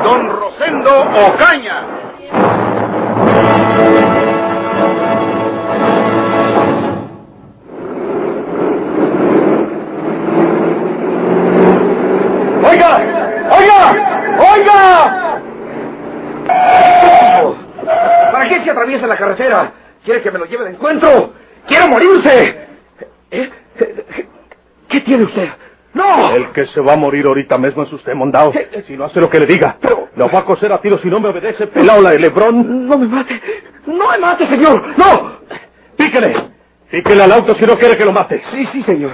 don Rosendo Ocaña. ¡Oiga! ¡Oiga! ¡Oiga! ¿Para qué se atraviesa la carretera? ¿Quiere que me lo lleve de encuentro? ¡Quiero morirse! ¿Eh? ¿Qué tiene usted? ¡No! El que se va a morir ahorita mismo es usted, Mondao. Si no hace lo que le diga. Pero... Lo va a coser a tiro si no me obedece, pelao la de Lebrón. No me mate. No me mate, señor. ¡No! Píquele. Píquele al auto si no quiere que lo mate. Sí, sí, señor.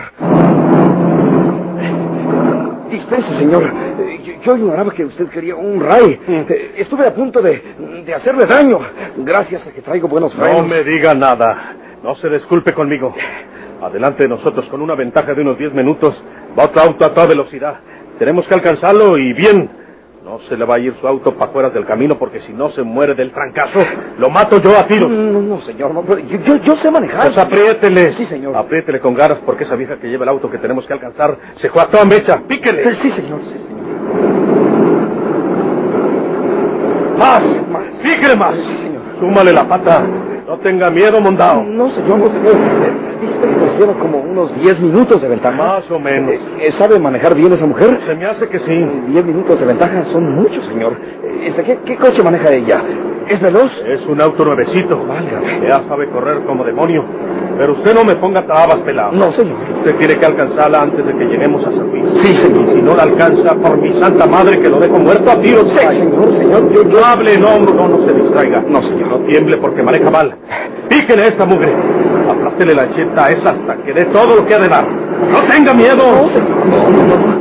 Dispense, señor. Yo, ignoraba que usted quería un ray. Mm. Estuve a punto de, de, hacerle daño. Gracias a que traigo buenos frenos. No me diga nada. No se disculpe conmigo. Adelante de nosotros con una ventaja de unos 10 minutos. Va otro auto a toda velocidad. Tenemos que alcanzarlo y bien. No se le va a ir su auto para fuera del camino porque si no se muere del trancazo, lo mato yo a tiros. No, no, señor, no, yo, yo, sé manejar. Pues apriétele. Sí, señor. Apriétele con ganas porque esa vieja que lleva el auto que tenemos que alcanzar se fue a toda mecha. Píquele. Sí, señor, sí, señor. Más, más. Píquele más. Sí, señor. Súmale la pata. No tenga miedo, mondao. No, señor, no, señor. Nos lleva como unos 10 minutos de ventaja. Más o menos. Eh, ¿Sabe manejar bien esa mujer? Se me hace que sí. 10 minutos de ventaja son muchos, señor. Este, ¿qué, ¿Qué coche maneja ella? ¿Es veloz? Es un auto nuevecito. Válgame. Ella sabe correr como demonio. Pero usted no me ponga trabas, pelado. No, señor. Usted tiene que alcanzarla antes de que lleguemos a San Luis. Sí, señor. Y si no la alcanza, por mi santa madre, que lo dejo muerto a tiros. Sí, señor, señor. Yo, yo... No hable, no, no, no se distraiga. No, señor. No tiemble porque maneja mal. Píquele esta mugre. Aplástele la cheta a esa hasta que dé todo lo que ha de dar. ¡No tenga miedo! No, señor. No, no.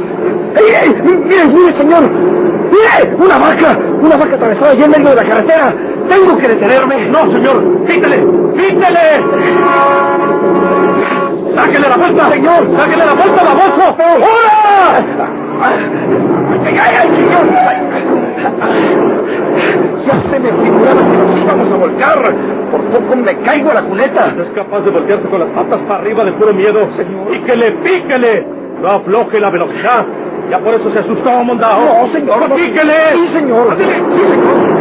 ¡Ey, ey! ¡Mire, mire, señor! ¡Mire! ¡Una vaca! ¡Una vaca atravesada allá en medio de la carretera! ¡Tengo que detenerme! ¡No, señor! ¡Pítele! ¡Pítele! ¡Sáquele la vuelta! ¡Señor! ¡Sáquele la vuelta, baboso! ¡Hola! ¡Ay, ay, ay, señor! Ya se me figuraba que nos íbamos a volcar. Poco me caigo a la cuneta. No es capaz de voltearse con las patas para arriba de puro miedo. Señor. ¡Píquele, píquele! No afloje la velocidad. Ya por eso se asustó, mondao. No, señor. ¡Píquele! Sí, señor. Sí, señor.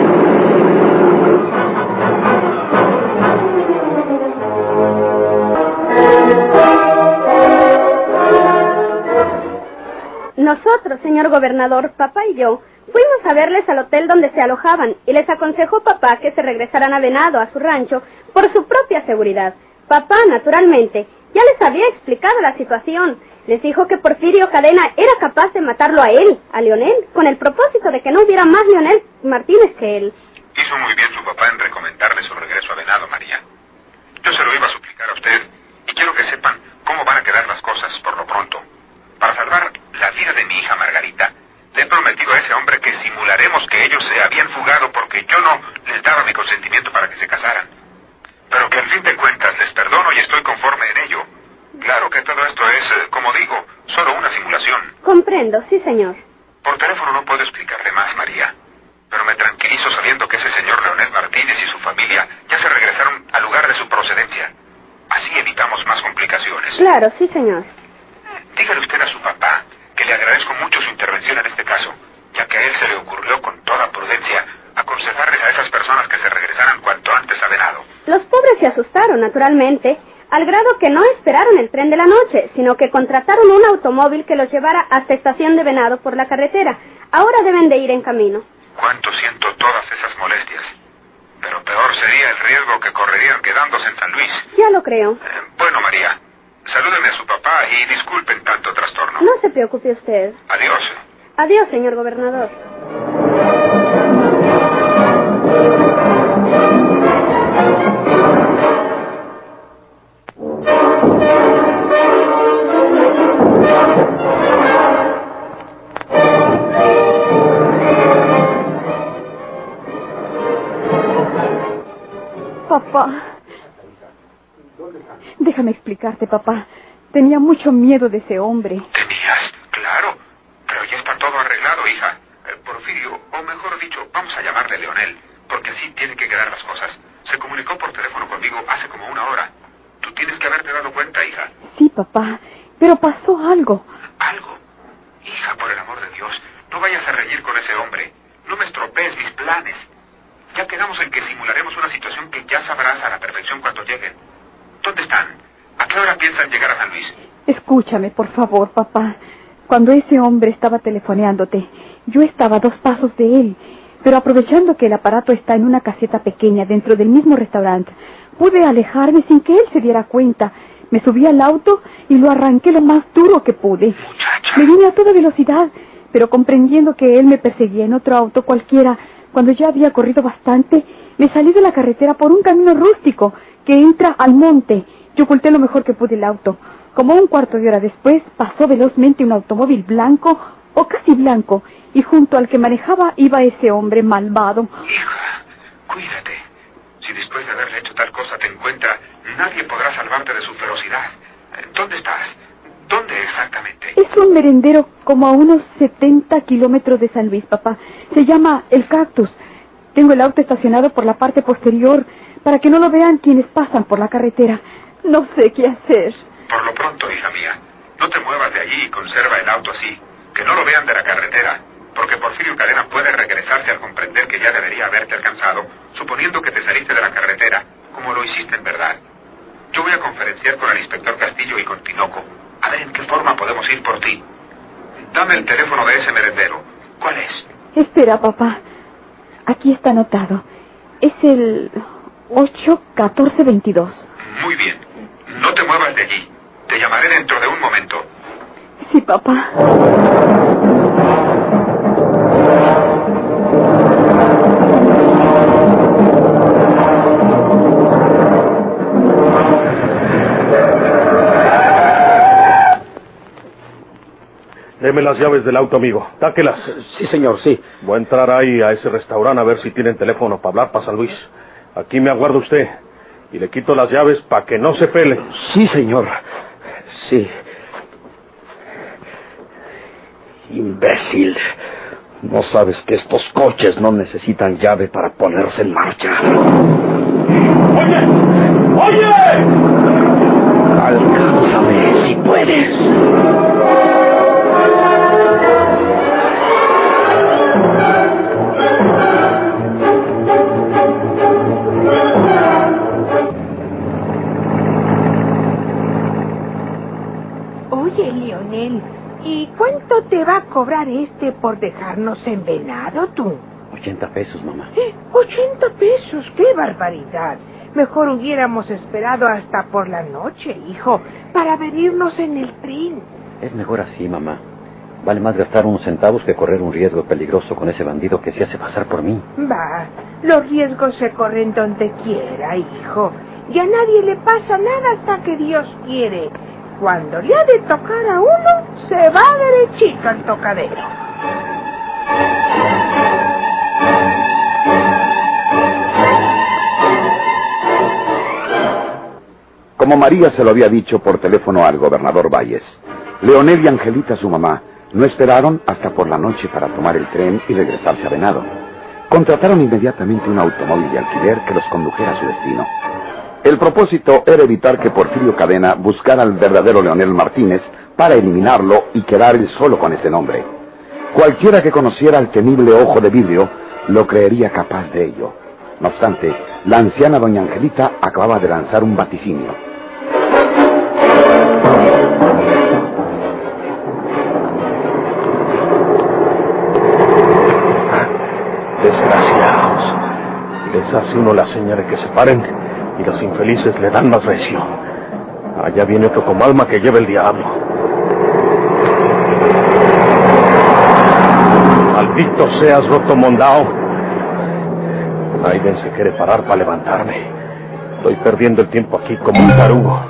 Nosotros, señor gobernador, papá y yo, fuimos a verles al hotel donde se alojaban y les aconsejó papá que se regresaran a Venado, a su rancho, por su propia seguridad. Papá, naturalmente, ya les había explicado la situación. Les dijo que Porfirio Cadena era capaz de matarlo a él, a Leonel, con el propósito de que no hubiera más Leonel Martínez que él. Hizo muy bien su papá en recomendarle su regreso a Venado, María. Yo se lo iba a suplicar a usted y quiero que sepan cómo van a quedar las cosas por lo pronto. Para salvar la vida de mi hija Margarita, le he prometido a ese hombre que simularemos que ellos se habían fugado porque yo no les daba mi consentimiento para que se casaran. Pero que al fin de cuentas les perdono y estoy conforme en ello. Claro que todo esto es, eh, como digo, solo una simulación. Comprendo, sí, señor. Por teléfono no puedo explicarle más, María. Pero me tranquilizo sabiendo que ese señor Leonel Martínez y su familia ya se regresaron al lugar de su procedencia. Así evitamos más complicaciones. Claro, sí, señor. Dígale usted a su papá que le agradezco mucho su intervención en este caso, ya que a él se le ocurrió con toda prudencia aconsejarles a esas personas que se regresaran cuanto antes a Venado. Los pobres se asustaron, naturalmente, al grado que no esperaron el tren de la noche, sino que contrataron un automóvil que los llevara hasta estación de Venado por la carretera. Ahora deben de ir en camino. Cuánto siento todas esas molestias. Pero peor sería el riesgo que correrían quedándose en San Luis. Ya lo creo. Eh, bueno, María, salúdeme a su papá y disculpen tanto trastorno. No se preocupe usted. Adiós. Adiós, señor gobernador. Explicarte, papá. Tenía mucho miedo de ese hombre. ¿Tenías? Claro. Pero ya está todo arreglado, hija. Eh, Porfirio, o mejor dicho, vamos a llamarle Leonel, porque así tienen que quedar las cosas. Se comunicó por teléfono conmigo hace como una hora. Tú tienes que haberte dado cuenta, hija. Sí, papá. Pero pasó algo. ¿Algo? Hija, por el amor de Dios, no vayas a reñir con ese hombre. No me estropees mis planes. Ya quedamos en que simularemos una situación que ya sabrás a la perfección cuando lleguen. ¿Dónde están? ¿A qué hora piensan llegar a San Luis? Escúchame, por favor, papá. Cuando ese hombre estaba telefoneándote, yo estaba a dos pasos de él. Pero aprovechando que el aparato está en una caseta pequeña dentro del mismo restaurante, pude alejarme sin que él se diera cuenta. Me subí al auto y lo arranqué lo más duro que pude. Muchacha. Me vine a toda velocidad, pero comprendiendo que él me perseguía en otro auto cualquiera, cuando ya había corrido bastante, me salí de la carretera por un camino rústico que entra al monte. Yo oculté lo mejor que pude el auto. Como un cuarto de hora después, pasó velozmente un automóvil blanco, o casi blanco, y junto al que manejaba iba ese hombre malvado. Hija, cuídate. Si después de haberle hecho tal cosa te encuentra, nadie podrá salvarte de su ferocidad. ¿Dónde estás? ¿Dónde exactamente? Es un merendero como a unos 70 kilómetros de San Luis, papá. Se llama El Cactus. Tengo el auto estacionado por la parte posterior para que no lo vean quienes pasan por la carretera. No sé qué hacer. Por lo pronto, hija mía, no te muevas de allí y conserva el auto así. Que no lo vean de la carretera. Porque Porfirio Cadena puede regresarse al comprender que ya debería haberte alcanzado, suponiendo que te saliste de la carretera, como lo hiciste en verdad. Yo voy a conferenciar con el inspector Castillo y con Tinoco, a ver en qué forma podemos ir por ti. Dame el teléfono de ese merendero. ¿Cuál es? Espera, papá. Aquí está anotado. Es el 81422. Muy bien. No te muevas de allí. Te llamaré dentro de un momento. Sí, papá. Deme las llaves del auto, amigo. Dáquelas. Sí, señor, sí. Voy a entrar ahí a ese restaurante a ver si tienen teléfono para hablar para San Luis. Aquí me aguarda usted. Y le quito las llaves para que no se pele. Sí, señor. Sí. Imbécil. No sabes que estos coches no necesitan llave para ponerse en marcha. ¡Oye! ¡Oye! Alcánzame si puedes. Oye, Lionel, ¿y cuánto te va a cobrar este por dejarnos en venado tú? 80 pesos, mamá. ¿Eh? 80 pesos, qué barbaridad. Mejor hubiéramos esperado hasta por la noche, hijo, para venirnos en el tren. Es mejor así, mamá. Vale más gastar unos centavos que correr un riesgo peligroso con ese bandido que se hace pasar por mí. Va, los riesgos se corren donde quiera, hijo. Y a nadie le pasa nada hasta que Dios quiere. Cuando le ha de tocar a uno, se va derechito al tocadero. Como María se lo había dicho por teléfono al gobernador Valles, Leonel y Angelita, su mamá, no esperaron hasta por la noche para tomar el tren y regresarse a Venado. Contrataron inmediatamente un automóvil de alquiler que los condujera a su destino. El propósito era evitar que Porfirio Cadena buscara al verdadero Leonel Martínez para eliminarlo y quedar él solo con ese nombre. Cualquiera que conociera al temible ojo de vidrio lo creería capaz de ello. No obstante, la anciana doña Angelita acababa de lanzar un vaticinio. Desgraciados. Les hace uno la seña de que se paren y los infelices le dan más recio. Allá viene otro como alma que lleva el diablo. Maldito seas, roto mondao. Aiden se quiere parar para levantarme. Estoy perdiendo el tiempo aquí como un tarugo.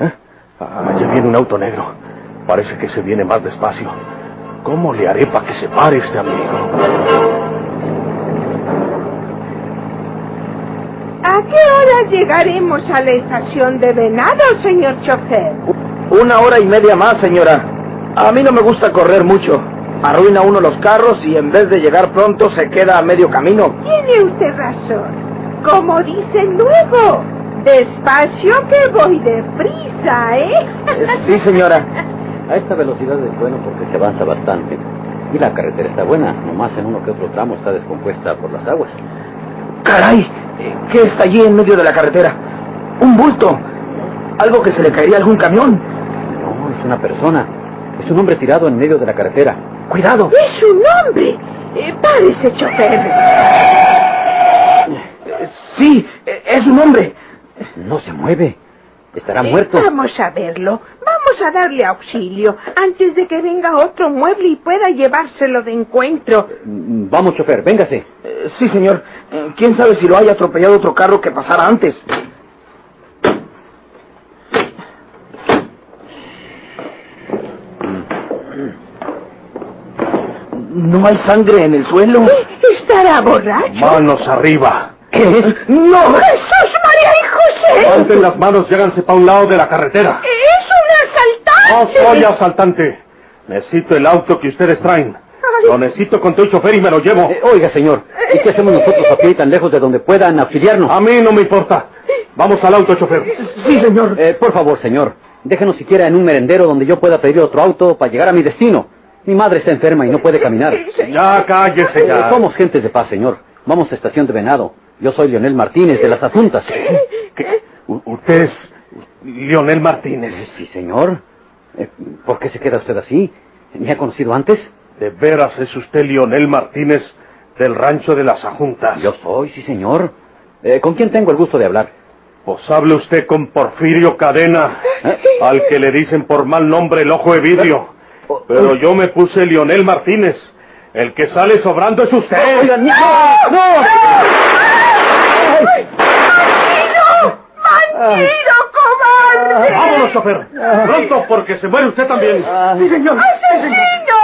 ¿Eh? Allá viene un auto negro. Parece que se viene más despacio. ¿Cómo le haré para que se pare este amigo? ¿A qué hora llegaremos a la estación de Venado, señor chofer? Una hora y media más, señora. A mí no me gusta correr mucho. Arruina uno los carros y en vez de llegar pronto se queda a medio camino. Tiene usted razón. Como dicen luego, despacio que voy deprisa, ¿eh? Sí, señora. A esta velocidad es bueno porque se avanza bastante. Y la carretera está buena, nomás en uno que otro tramo está descompuesta por las aguas. Caray, ¿qué está allí en medio de la carretera? Un bulto. Algo que se le caería a algún camión. No, es una persona. Es un hombre tirado en medio de la carretera. Cuidado. Es un hombre. Eh, párese, chofer. Sí, es un hombre. No se mueve. Estará muerto. Vamos a verlo. Vamos a darle auxilio antes de que venga otro mueble y pueda llevárselo de encuentro. Mm, Vamos, chofer, véngase. Eh, Sí, señor. Eh, ¿Quién sabe si lo haya atropellado otro carro que pasara antes? No hay sangre en el suelo. ¿Estará borracho? Manos arriba. ¿Qué? ¡No! ¡Jesús, María y José! Levanten las manos y háganse para un lado de la carretera. ¡Es un No asaltante! soy asaltante. Necesito el auto que ustedes traen. Lo necesito con el chofer y me lo llevo. Eh, oiga, señor, ¿y qué hacemos nosotros aquí tan lejos de donde puedan auxiliarnos? A mí no me importa. Vamos al auto, chofer. Sí, señor. Eh, por favor, señor, déjenos siquiera en un merendero donde yo pueda pedir otro auto para llegar a mi destino. Mi madre está enferma y no puede caminar. Ya cállese Eh, ya. somos gentes de paz, señor. Vamos a Estación de Venado. Yo soy Leonel Martínez de las Asuntas. ¿Qué? U- ¿Usted es Lionel Martínez? Sí, señor. Eh, ¿Por qué se queda usted así? ¿Me ha conocido antes? ¿De veras es usted Lionel Martínez del rancho de las Ajuntas? Yo soy, sí, señor. Eh, ¿Con quién tengo el gusto de hablar? Pues hable usted con Porfirio Cadena, al que le dicen por mal nombre el ojo de vidrio. Pero yo me puse Lionel Martínez. El que sale sobrando es usted. No, no. Vámonos, chofer. Pronto, porque se muere usted también. Sí, señor. ¡Asesino! ¡Asesino!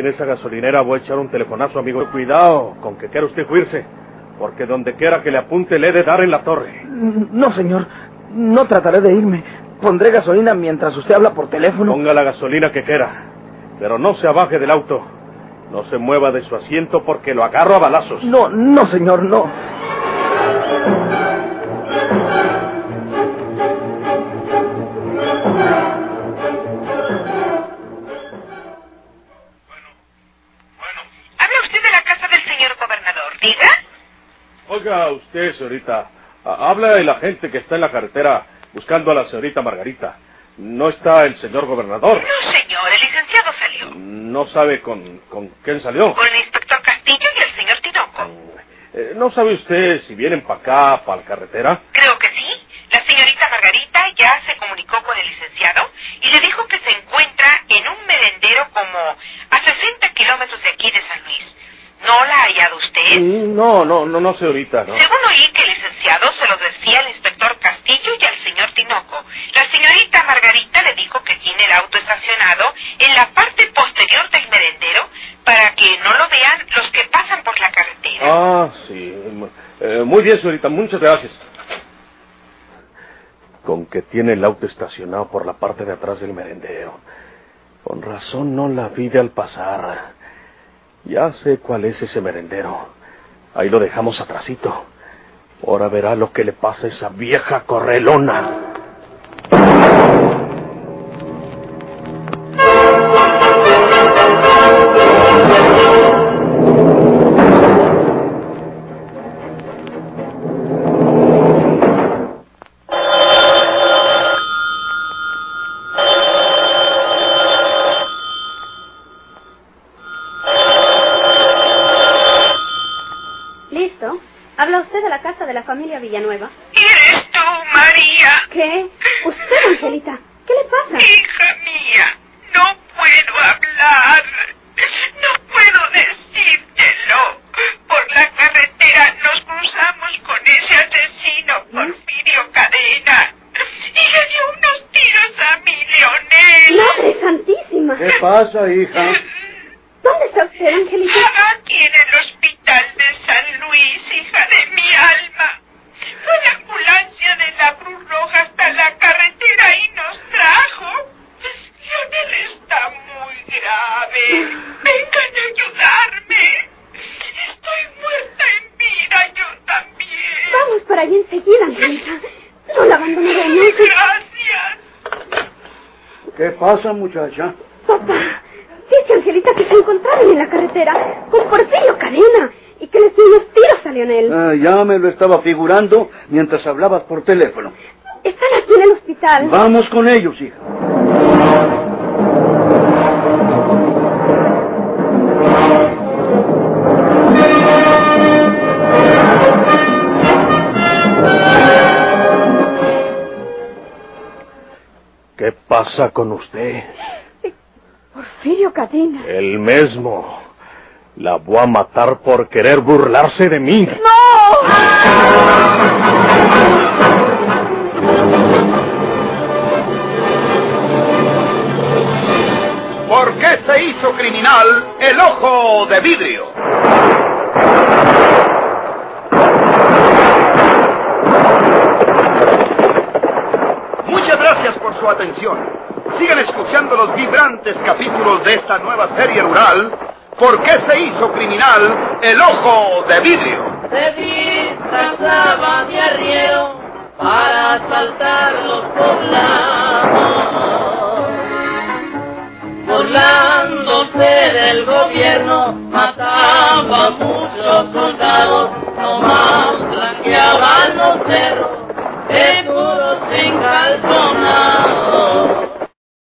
En esa gasolinera voy a echar un telefonazo, amigo. Cuidado con que quiera usted huirse, porque donde quiera que le apunte le he de dar en la torre. No, señor. No trataré de irme. Pondré gasolina mientras usted habla por teléfono. Ponga la gasolina que quiera, pero no se abaje del auto. No se mueva de su asiento porque lo agarro a balazos. No, no, señor, no. Oiga, usted, señorita, ha- habla el agente que está en la carretera buscando a la señorita Margarita. ¿No está el señor gobernador? No, señor, el licenciado salió. ¿No sabe con, con quién salió? Con el inspector Castillo y el señor Tinoco. Eh, ¿No sabe usted si vienen para acá, para la carretera? Creo que sí. La señorita Margarita ya se comunicó con el licenciado y le dijo que se encuentra en un merendero como a 60 kilómetros de aquí de San Luis. ¿No la ha hallado usted? No, no, no, no, señorita, no. Según oí que el licenciado se lo decía al inspector Castillo y al señor Tinoco. La señorita Margarita le dijo que tiene el auto estacionado en la parte posterior del merendero para que no lo vean los que pasan por la carretera. Ah, sí. Eh, muy bien, señorita, muchas gracias. Con que tiene el auto estacionado por la parte de atrás del merendero. Con razón no la vi al pasar. Ya sé cuál es ese merendero. Ahí lo dejamos atrasito. Ahora verá lo que le pasa a esa vieja correlona. Villanueva? ¿Eres tú, María? ¿Qué? ¿Usted, Angelita? ¿Qué le pasa? Hija mía, no puedo hablar. No puedo decírtelo. Por la carretera nos cruzamos con ese asesino, Porfirio Cadena. Y le dio unos tiros a mi Leonel. ¡Madre santísima! ¿Qué pasa, hija? Para allá enseguida, Angelita. No la abandonaré nunca. Gracias. ¿Qué pasa, muchacha? Papá, dice Angelita que se encontraron en la carretera con Porfirio Cadena y que le dio unos tiros a Leonel. Ah, ya me lo estaba figurando mientras hablabas por teléfono. Están aquí en el hospital. Vamos con ellos, hija. Pasa con usted? Porfirio Cadena. El mismo. La voy a matar por querer burlarse de mí. ¿Por qué se hizo criminal el ojo de vidrio? Gracias por su atención. Sigan escuchando los vibrantes capítulos de esta nueva serie rural. ¿Por qué se hizo criminal el ojo de vidrio? Se disfrazaba de arriero para asaltar los poblados, burlándose del gobierno, mataba muchos soldados, nomás blanqueaban los cerros de puros calzonado